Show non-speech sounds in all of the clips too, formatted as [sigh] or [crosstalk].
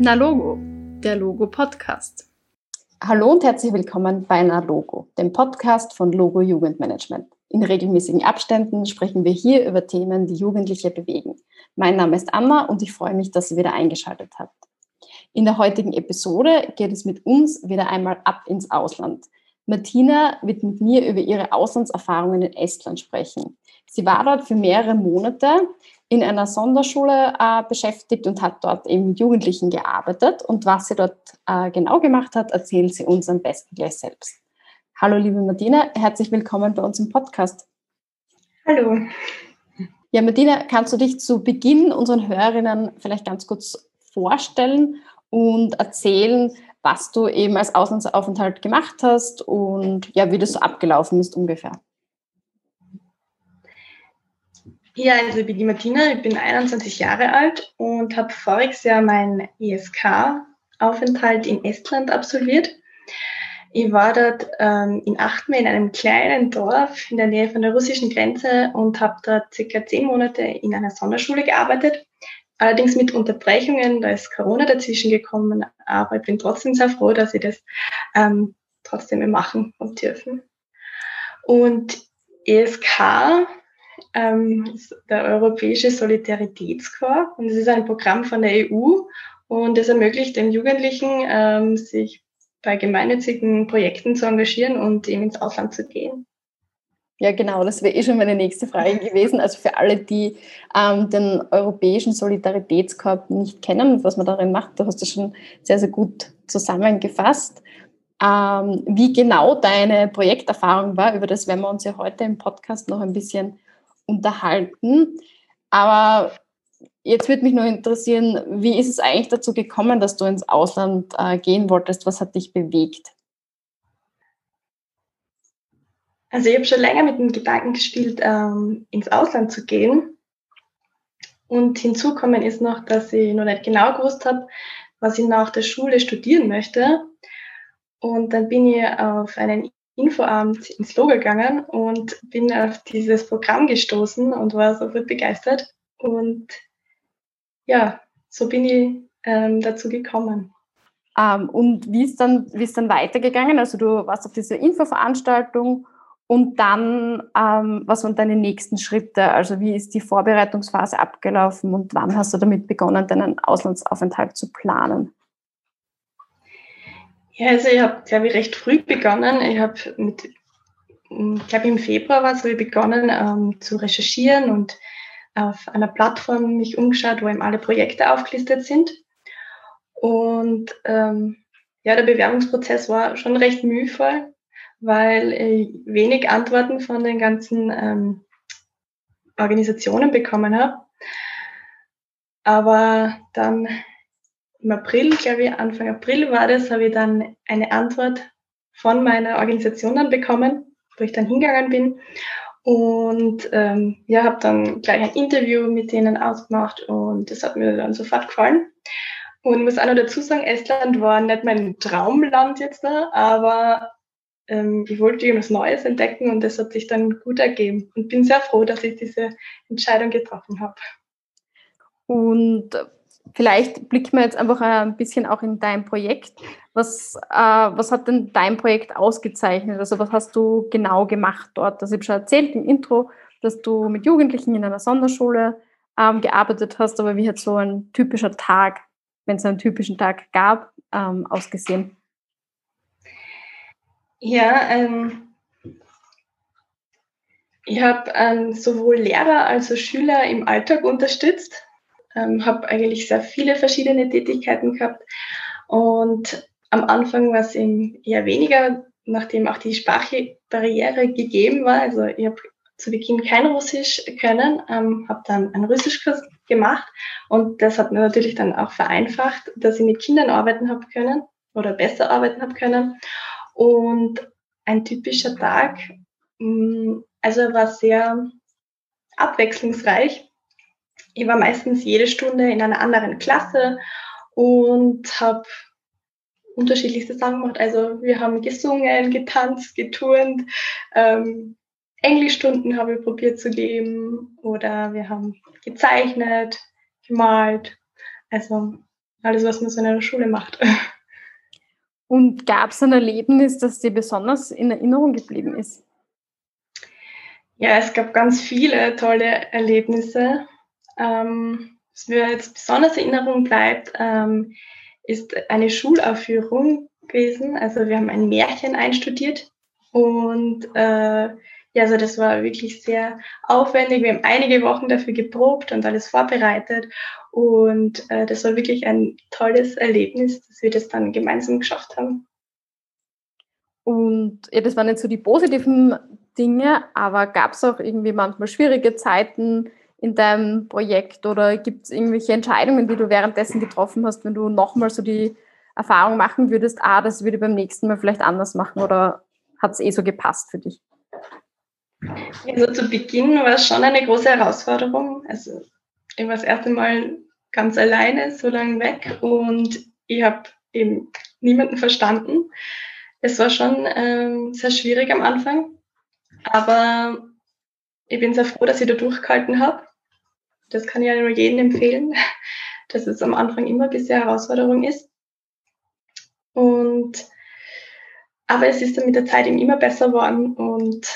Na Logo, der Logo Podcast. Hallo und herzlich willkommen bei Na Logo, dem Podcast von Logo Jugendmanagement. In regelmäßigen Abständen sprechen wir hier über Themen, die Jugendliche bewegen. Mein Name ist Anna und ich freue mich, dass ihr wieder eingeschaltet habt. In der heutigen Episode geht es mit uns wieder einmal ab ins Ausland. Martina wird mit mir über ihre Auslandserfahrungen in Estland sprechen. Sie war dort für mehrere Monate in einer Sonderschule äh, beschäftigt und hat dort eben mit Jugendlichen gearbeitet. Und was sie dort äh, genau gemacht hat, erzählt sie uns am besten gleich selbst. Hallo, liebe Martina, herzlich willkommen bei uns im Podcast. Hallo. Ja, Martina, kannst du dich zu Beginn unseren Hörerinnen vielleicht ganz kurz vorstellen und erzählen, was du eben als Auslandsaufenthalt gemacht hast und ja, wie das so abgelaufen ist ungefähr? Ja, also ich bin die Martina, ich bin 21 Jahre alt und habe voriges Jahr meinen ESK-Aufenthalt in Estland absolviert. Ich war dort ähm, in Achtme in einem kleinen Dorf in der Nähe von der russischen Grenze und habe dort circa zehn Monate in einer Sonderschule gearbeitet. Allerdings mit Unterbrechungen, da ist Corona dazwischen gekommen, aber ich bin trotzdem sehr froh, dass ich das ähm, trotzdem machen und dürfen. Und ESK ähm, ist der Europäische Solidaritätskorps und es ist ein Programm von der EU und es ermöglicht den Jugendlichen, ähm, sich bei gemeinnützigen Projekten zu engagieren und eben ins Ausland zu gehen. Ja, genau, das wäre eh schon meine nächste Frage [laughs] gewesen. Also für alle, die ähm, den Europäischen Solidaritätskorb nicht kennen, was man darin macht, du hast das schon sehr, sehr gut zusammengefasst. Ähm, wie genau deine Projekterfahrung war, über das werden wir uns ja heute im Podcast noch ein bisschen unterhalten. Aber jetzt würde mich nur interessieren, wie ist es eigentlich dazu gekommen, dass du ins Ausland äh, gehen wolltest? Was hat dich bewegt? Also ich habe schon länger mit dem Gedanken gespielt, ähm, ins Ausland zu gehen. Und hinzukommen ist noch, dass ich noch nicht genau gewusst habe, was ich nach der Schule studieren möchte. Und dann bin ich auf einen Infoabend ins Logo gegangen und bin auf dieses Programm gestoßen und war sofort begeistert. Und ja, so bin ich ähm, dazu gekommen. Ähm, und wie ist, dann, wie ist dann weitergegangen? Also du warst auf dieser Infoveranstaltung und dann, ähm, was waren deine nächsten Schritte? Also wie ist die Vorbereitungsphase abgelaufen und wann hast du damit begonnen, deinen Auslandsaufenthalt zu planen? Ja, also ich habe, glaube ich, recht früh begonnen. Ich habe mit, ich im Februar war es, habe ich begonnen ähm, zu recherchieren und auf einer Plattform mich umgeschaut, wo eben alle Projekte aufgelistet sind. Und ähm, ja, der Bewerbungsprozess war schon recht mühevoll, weil ich wenig Antworten von den ganzen ähm, Organisationen bekommen habe. Aber dann im April, glaube ich, Anfang April war das, habe ich dann eine Antwort von meiner Organisation dann bekommen, wo ich dann hingegangen bin. Und ähm, ja, habe dann gleich ein Interview mit denen ausgemacht und das hat mir dann sofort gefallen. Und muss auch noch dazu sagen, Estland war nicht mein Traumland jetzt da, aber ich wollte irgendwas Neues entdecken und das hat sich dann gut ergeben und bin sehr froh, dass ich diese Entscheidung getroffen habe. Und vielleicht blicken wir jetzt einfach ein bisschen auch in dein Projekt. Was, äh, was hat denn dein Projekt ausgezeichnet? Also was hast du genau gemacht dort? Also ich habe schon erzählt im Intro, dass du mit Jugendlichen in einer Sonderschule ähm, gearbeitet hast, aber wie hat so ein typischer Tag, wenn es einen typischen Tag gab, ähm, ausgesehen? Ja, ähm, ich habe ähm, sowohl Lehrer als auch Schüler im Alltag unterstützt ähm, habe eigentlich sehr viele verschiedene Tätigkeiten gehabt und am Anfang war es eher weniger, nachdem auch die Sprachbarriere gegeben war. Also ich habe zu Beginn kein Russisch können, ähm, habe dann einen Russischkurs gemacht und das hat mir natürlich dann auch vereinfacht, dass ich mit Kindern arbeiten habe können oder besser arbeiten habe können. Und ein typischer Tag, mm, also er war sehr abwechslungsreich ich war meistens jede Stunde in einer anderen Klasse und habe unterschiedlichste Sachen gemacht. Also wir haben gesungen, getanzt, geturnt, ähm, Englischstunden habe ich probiert zu geben oder wir haben gezeichnet, gemalt. Also alles, was man so in einer Schule macht. [laughs] Und gab es ein Erlebnis, das dir besonders in Erinnerung geblieben ist? Ja, es gab ganz viele tolle Erlebnisse. Ähm, was mir jetzt besonders in Erinnerung bleibt, ähm, ist eine Schulaufführung gewesen. Also wir haben ein Märchen einstudiert und äh, ja, also das war wirklich sehr aufwendig. Wir haben einige Wochen dafür geprobt und alles vorbereitet und äh, das war wirklich ein tolles Erlebnis, dass wir das dann gemeinsam geschafft haben. Und ja, das waren jetzt so die positiven Dinge, aber gab es auch irgendwie manchmal schwierige Zeiten in deinem Projekt oder gibt es irgendwelche Entscheidungen, die du währenddessen getroffen hast, wenn du nochmal so die Erfahrung machen würdest, ah, das würde ich beim nächsten Mal vielleicht anders machen oder hat es eh so gepasst für dich? Also zu Beginn war es schon eine große Herausforderung. Also ich war das erste Mal ganz alleine, so lange weg und ich habe eben niemanden verstanden. Es war schon ähm, sehr schwierig am Anfang, aber ich bin sehr froh, dass ich da durchgehalten habe. Das kann ich ja nur jedem empfehlen, [laughs] dass es am Anfang immer ein bisschen Herausforderung ist. Und aber es ist dann mit der Zeit eben immer besser geworden und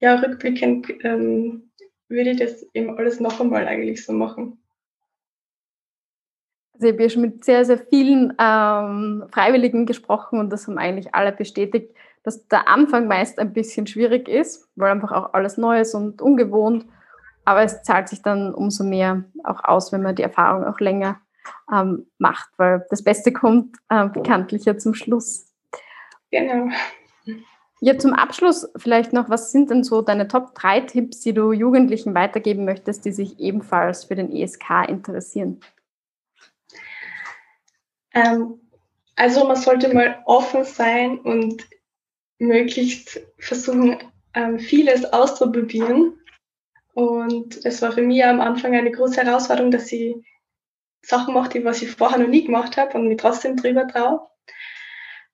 ja, rückblickend ähm, würde ich das eben alles noch einmal eigentlich so machen. Also ich habe ja schon mit sehr, sehr vielen ähm, Freiwilligen gesprochen und das haben eigentlich alle bestätigt, dass der Anfang meist ein bisschen schwierig ist, weil einfach auch alles neu ist und ungewohnt. Aber es zahlt sich dann umso mehr auch aus, wenn man die Erfahrung auch länger ähm, macht, weil das Beste kommt äh, bekanntlich ja zum Schluss. Genau. Ja, zum Abschluss vielleicht noch, was sind denn so deine Top 3 Tipps, die du Jugendlichen weitergeben möchtest, die sich ebenfalls für den ESK interessieren? Ähm, also man sollte mal offen sein und möglichst versuchen, ähm, vieles auszuprobieren. Und das war für mich am Anfang eine große Herausforderung, dass ich Sachen mache, die was ich vorher noch nie gemacht habe und mich trotzdem drüber traue.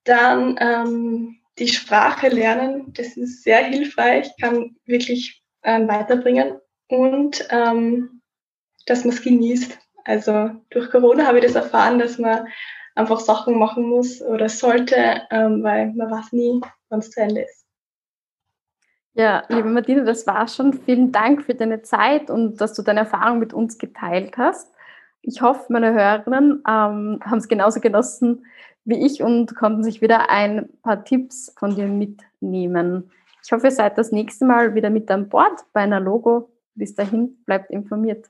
Dann ähm, die Sprache lernen, das ist sehr hilfreich, kann wirklich ähm, weiterbringen und ähm, dass man es genießt. Also durch Corona habe ich das erfahren, dass man einfach Sachen machen muss oder sollte, ähm, weil man weiß nie, wann es zu Ende ist. Ja, liebe Martina, das war schon. Vielen Dank für deine Zeit und dass du deine Erfahrung mit uns geteilt hast. Ich hoffe, meine Hörerinnen ähm, haben es genauso genossen wie ich und konnten sich wieder ein paar Tipps von dir mitnehmen. Ich hoffe, ihr seid das nächste Mal wieder mit an Bord bei einer Logo. Bis dahin, bleibt informiert.